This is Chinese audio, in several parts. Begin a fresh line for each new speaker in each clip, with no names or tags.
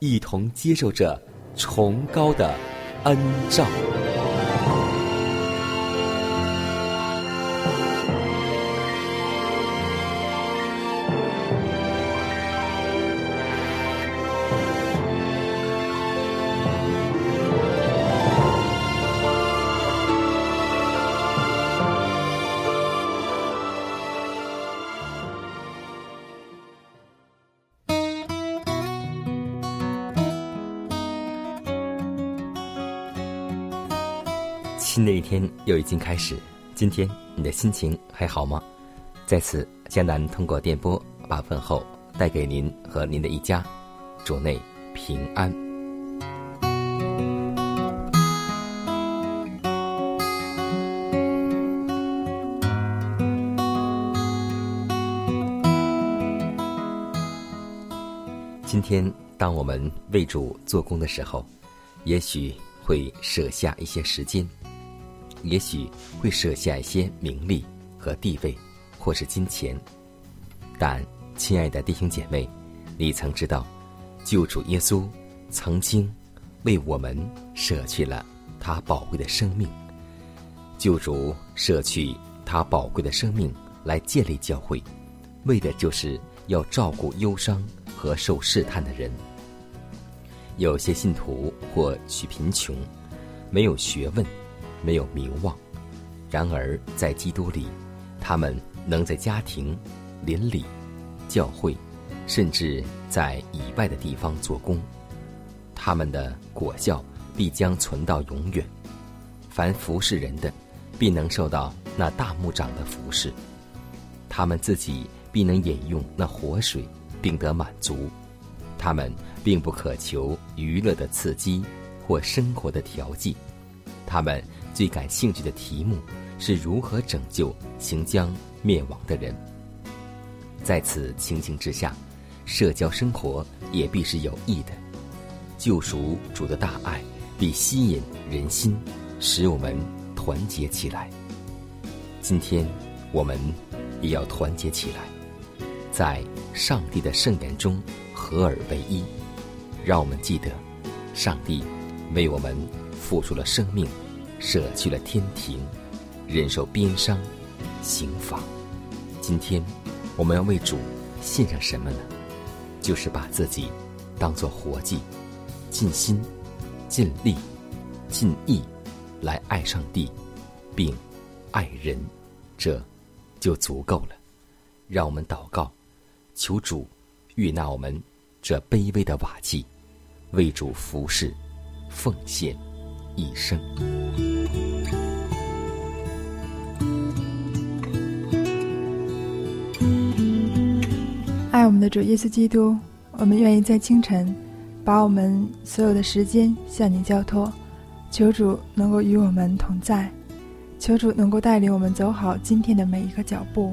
一同接受着崇高的恩照。的一天又已经开始，今天你的心情还好吗？在此，江南通过电波把问候带给您和您的一家，主内平安。今天，当我们为主做工的时候，也许会舍下一些时间。也许会舍下一些名利和地位，或是金钱，但亲爱的弟兄姐妹，你曾知道，救主耶稣曾经为我们舍去了他宝贵的生命。救主舍去他宝贵的生命来建立教会，为的就是要照顾忧伤和受试探的人。有些信徒或许贫穷，没有学问。没有名望，然而在基督里，他们能在家庭、邻里、教会，甚至在以外的地方做工。他们的果效必将存到永远。凡服侍人的，必能受到那大牧长的服侍。他们自己必能饮用那活水，并得满足。他们并不渴求娱乐的刺激或生活的调剂。他们。最感兴趣的题目是如何拯救行将灭亡的人。在此情形之下，社交生活也必是有益的。救赎主的大爱必吸引人心，使我们团结起来。今天我们也要团结起来，在上帝的圣言中合而为一。让我们记得，上帝为我们付出了生命。舍去了天庭，忍受鞭伤、刑罚。今天，我们要为主献上什么呢？就是把自己当做活祭，尽心、尽力、尽意来爱上帝，并爱人，这就足够了。让我们祷告，求主悦纳我们这卑微的瓦器，为主服侍、奉献一生。
的主耶稣基督，我们愿意在清晨，把我们所有的时间向你交托，求主能够与我们同在，求主能够带领我们走好今天的每一个脚步，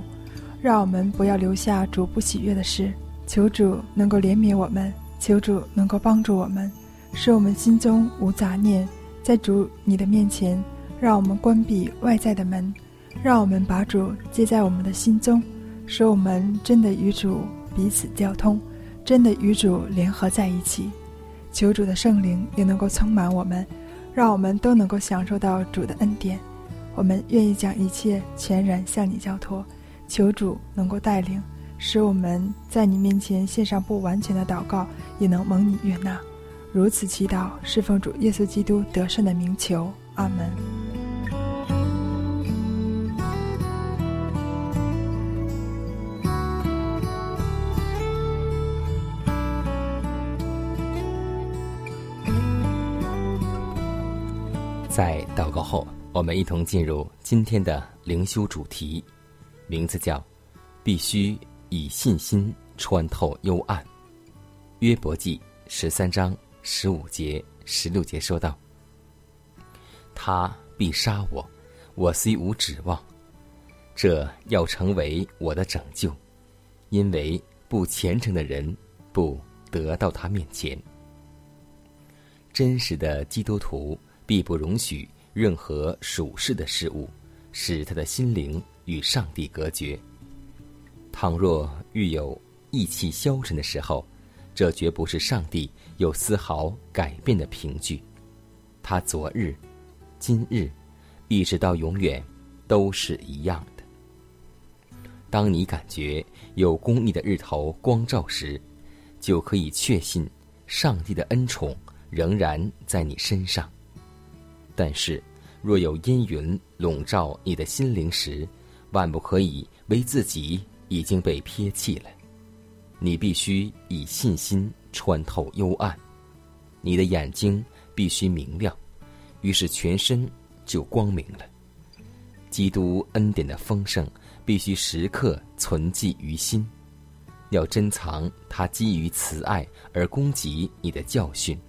让我们不要留下主不喜悦的事。求主能够怜悯我们，求主能够帮助我们，使我们心中无杂念，在主你的面前，让我们关闭外在的门，让我们把主接在我们的心中，使我们真的与主。彼此交通，真的与主联合在一起，求主的圣灵也能够充满我们，让我们都能够享受到主的恩典。我们愿意将一切全然向你交托，求主能够带领，使我们在你面前献上不完全的祷告，也能蒙你悦纳。如此祈祷，侍奉主耶稣基督得胜的名求，阿门。
在祷告后，我们一同进入今天的灵修主题，名字叫“必须以信心穿透幽暗”。约伯记十三章十五节、十六节说道：“他必杀我，我虽无指望，这要成为我的拯救，因为不虔诚的人不得到他面前。真实的基督徒。”必不容许任何属世的事物使他的心灵与上帝隔绝。倘若遇有意气消沉的时候，这绝不是上帝有丝毫改变的凭据。他昨日、今日，一直到永远，都是一样的。当你感觉有公义的日头光照时，就可以确信上帝的恩宠仍然在你身上。但是，若有阴云笼罩你的心灵时，万不可以为自己已经被撇弃了。你必须以信心穿透幽暗，你的眼睛必须明亮，于是全身就光明了。基督恩典的丰盛必须时刻存记于心，要珍藏他基于慈爱而供给你的教训。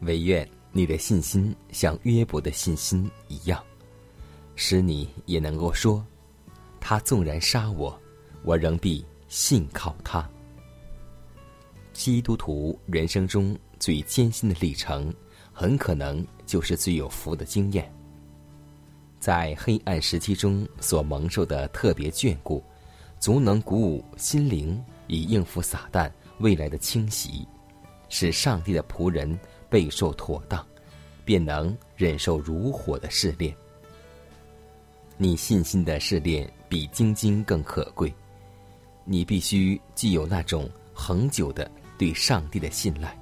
唯愿。你的信心像约伯的信心一样，使你也能够说：“他纵然杀我，我仍必信靠他。”基督徒人生中最艰辛的历程，很可能就是最有福的经验。在黑暗时期中所蒙受的特别眷顾，足能鼓舞心灵，以应付撒旦未来的侵袭，使上帝的仆人。备受妥当，便能忍受如火的试炼。你信心的试炼比晶晶更可贵，你必须具有那种恒久的对上帝的信赖，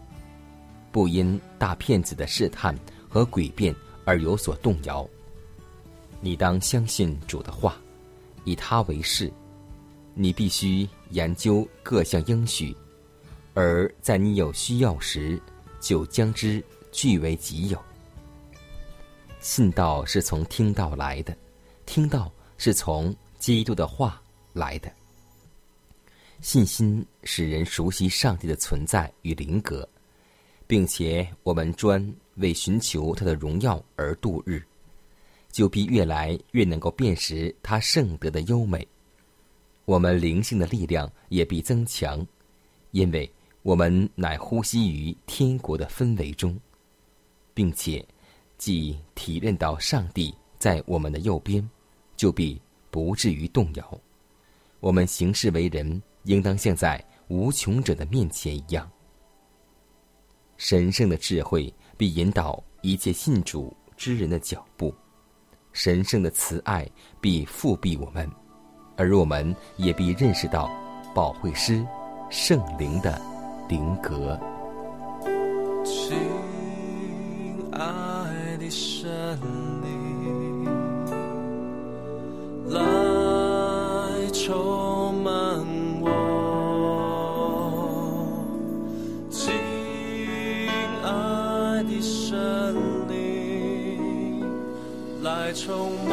不因大骗子的试探和诡辩而有所动摇。你当相信主的话，以他为誓。你必须研究各项应许，而在你有需要时。就将之据为己有。信道是从听道来的，听道是从基督的话来的。信心使人熟悉上帝的存在与灵格，并且我们专为寻求他的荣耀而度日，就必越来越能够辨识他圣德的优美。我们灵性的力量也必增强，因为。我们乃呼吸于天国的氛围中，并且既体认到上帝在我们的右边，就必不至于动摇。我们行事为人，应当像在无穷者的面前一样。神圣的智慧必引导一切信主之人的脚步，神圣的慈爱必复庇我们，而我们也必认识到保惠师圣灵的。灵格，
亲爱的神灵，来充满我。亲爱的神灵，来充满。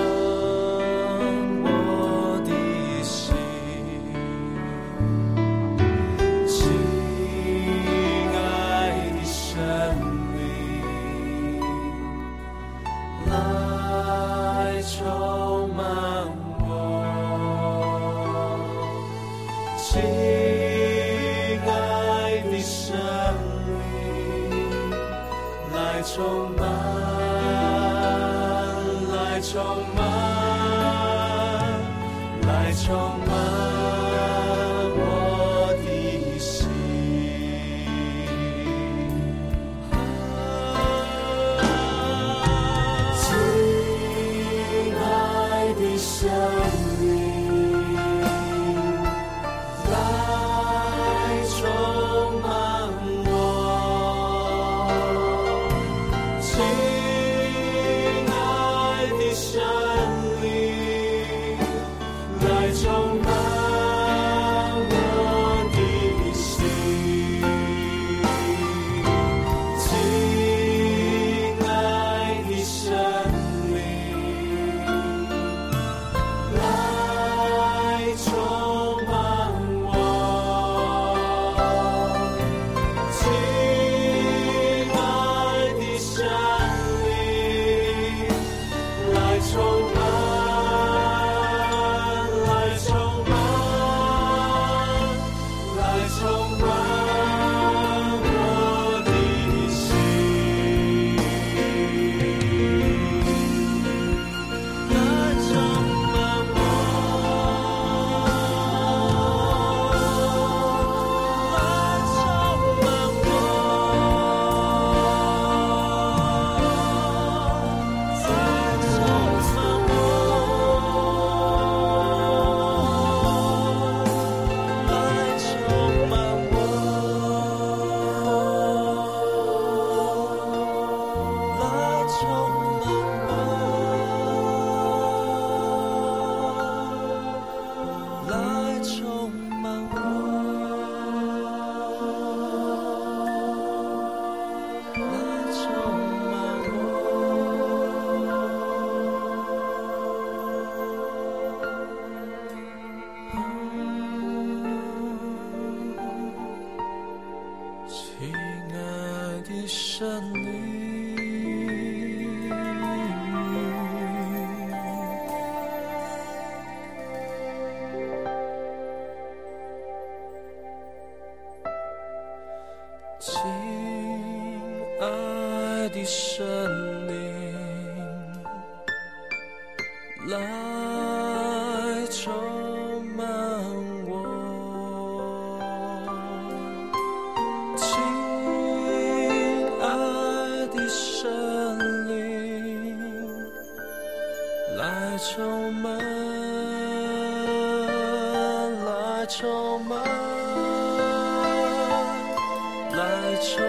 来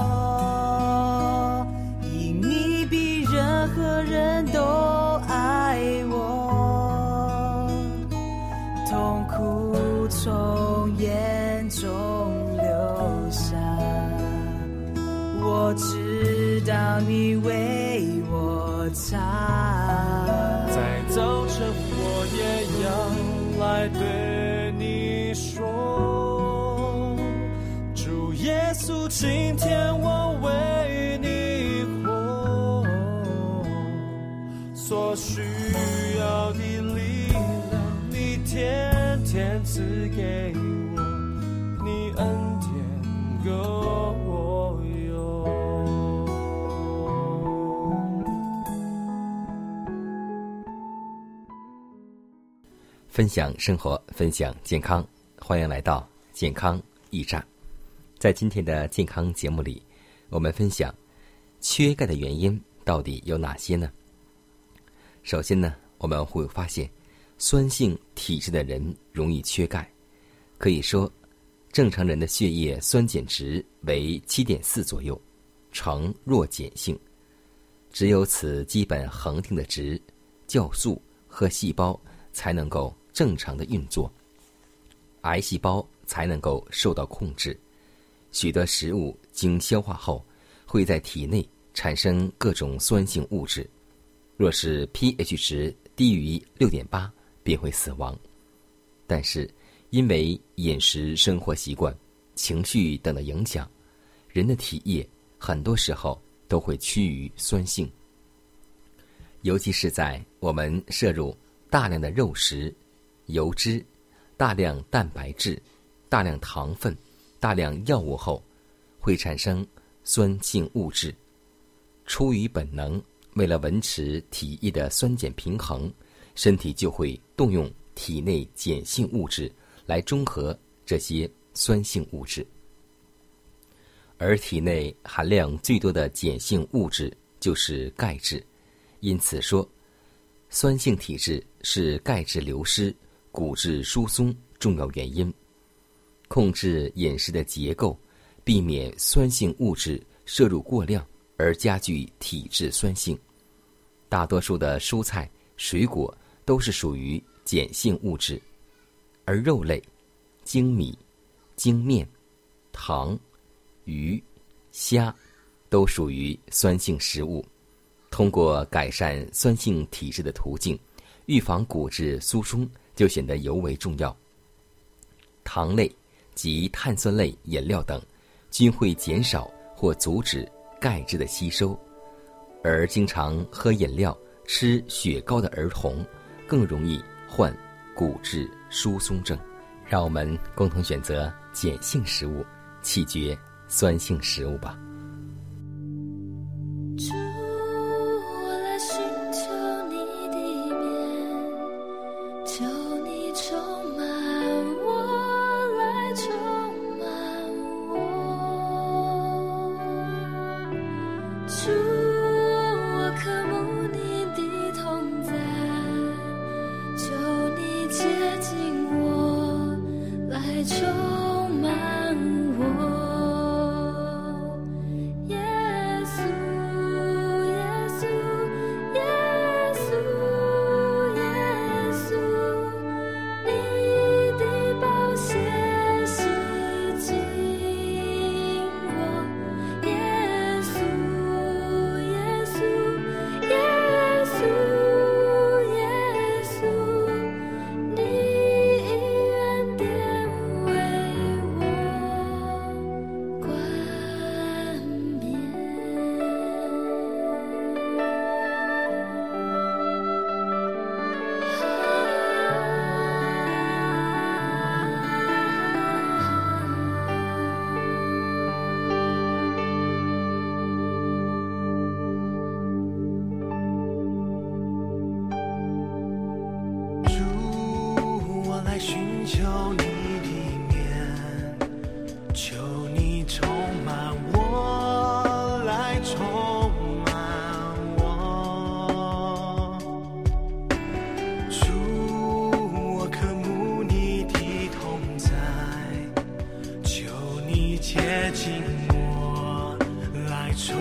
今天我为你活，所需要的力量，你天天赐给我，你恩典够我用。
分享生活，分享健康，欢迎来到健康驿站。在今天的健康节目里，我们分享缺钙的原因到底有哪些呢？首先呢，我们会发现酸性体质的人容易缺钙。可以说，正常人的血液酸碱值为七点四左右，呈弱碱性。只有此基本恒定的值，酵素和细胞才能够正常的运作，癌细胞才能够受到控制。许多食物经消化后，会在体内产生各种酸性物质。若是 pH 值低于六点八，便会死亡。但是，因为饮食、生活习惯、情绪等的影响，人的体液很多时候都会趋于酸性。尤其是在我们摄入大量的肉食、油脂、大量蛋白质、大量糖分、大量药物后，会产生酸性物质。出于本能，为了维持体液的酸碱平衡，身体就会动用体内碱性物质来中和这些酸性物质。而体内含量最多的碱性物质就是钙质，因此说，酸性体质是钙质流失、骨质疏松重要原因。控制饮食的结构，避免酸性物质摄入过量而加剧体质酸性。大多数的蔬菜、水果都是属于碱性物质，而肉类、精米、精面、糖。鱼、虾都属于酸性食物。通过改善酸性体质的途径，预防骨质疏松就显得尤为重要。糖类及碳酸类饮料等均会减少或阻止钙质的吸收，而经常喝饮料、吃雪糕的儿童更容易患骨质疏松症。让我们共同选择碱性食物，弃绝。酸性食物吧。
接近我，来充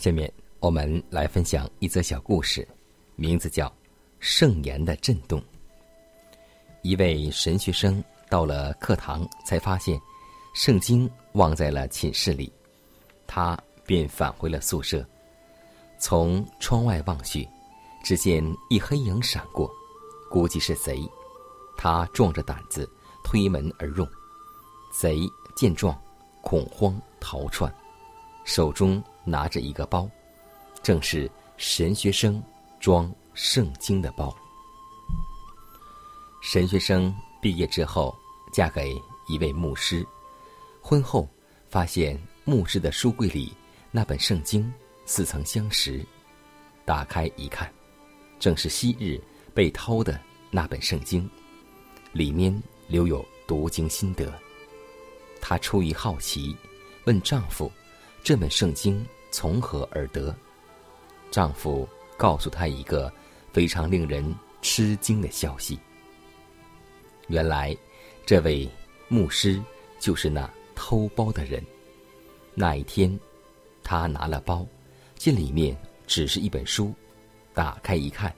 下面我们来分享一则小故事，名字叫《圣言的震动》。一位神学生到了课堂，才发现圣经忘在了寝室里，他便返回了宿舍。从窗外望去，只见一黑影闪过，估计是贼。他壮着胆子推门而入，贼见状，恐慌逃窜，手中拿着一个包，正是神学生装圣经的包。神学生毕业之后嫁给一位牧师，婚后发现牧师的书柜里那本圣经似曾相识，打开一看，正是昔日被偷的那本圣经，里面留有读经心得。她出于好奇，问丈夫：“这本圣经从何而得？”丈夫告诉她一个非常令人吃惊的消息。原来，这位牧师就是那偷包的人。那一天，他拿了包，见里面只是一本书，打开一看，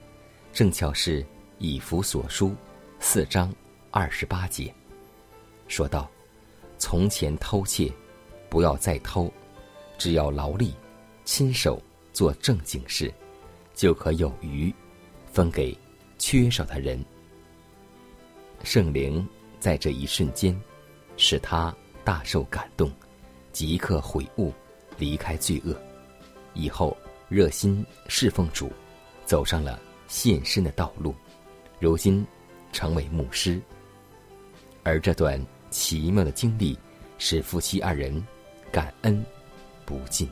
正巧是以弗所书四章二十八节，说道：“从前偷窃，不要再偷，只要劳力，亲手做正经事，就可有余，分给缺少的人。”圣灵在这一瞬间，使他大受感动，即刻悔悟，离开罪恶，以后热心侍奉主，走上了献身的道路，如今成为牧师。而这段奇妙的经历，使夫妻二人感恩不尽。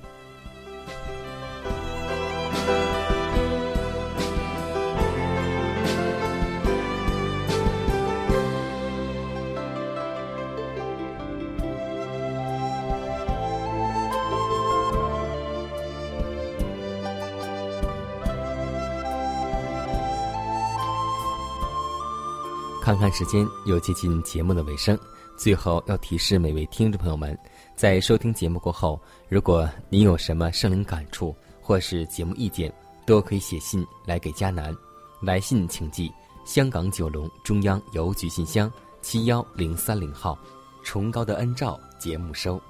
看看时间，又接近节目的尾声。最后要提示每位听众朋友们，在收听节目过后，如果您有什么生灵感触或是节目意见，都可以写信来给佳南。来信请寄香港九龙中央邮局信箱七幺零三零号，崇高的恩照节目收。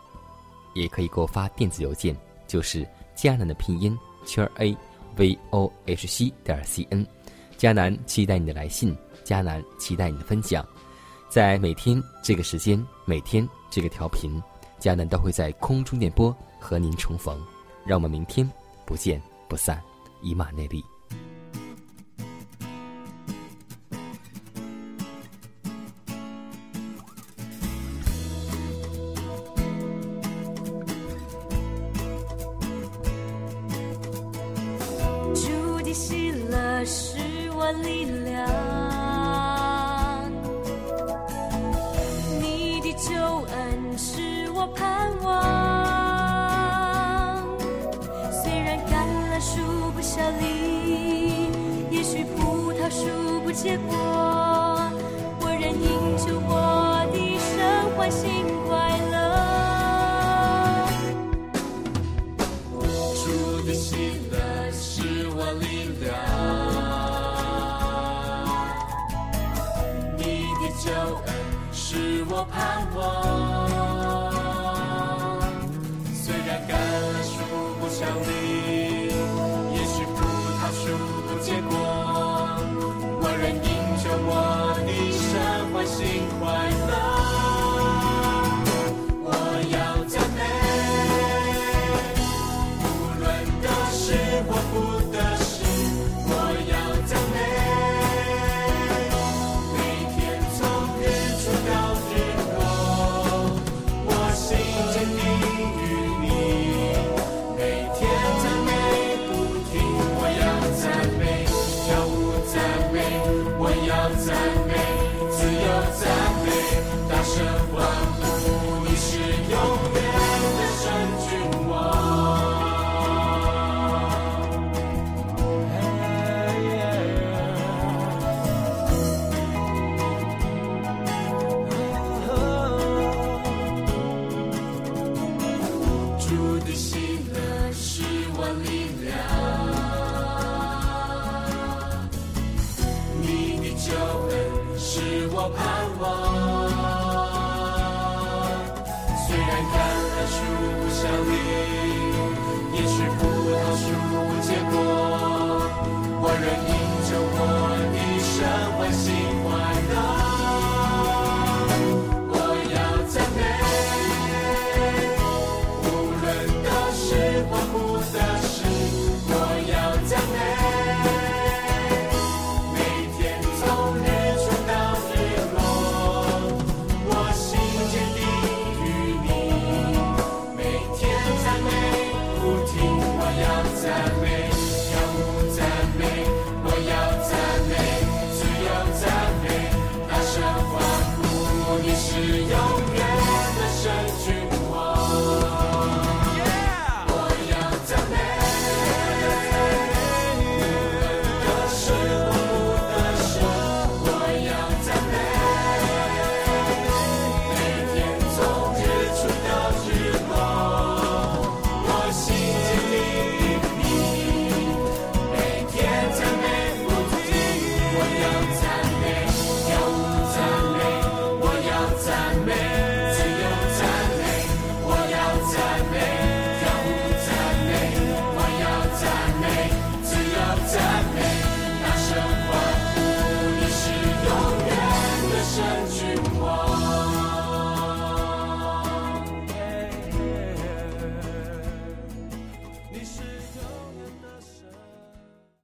也可以给我发电子邮件，就是佳南的拼音圈 a v o h c 点 c n。佳南期待你的来信。迦南期待你的分享，在每天这个时间，每天这个调频，佳楠都会在空中电波和您重逢。让我们明天不见不散，以马内利。
主的喜乐是我力因着我的神欢
心盼望，虽然橄榄树不香，也许葡萄树结果，我仍。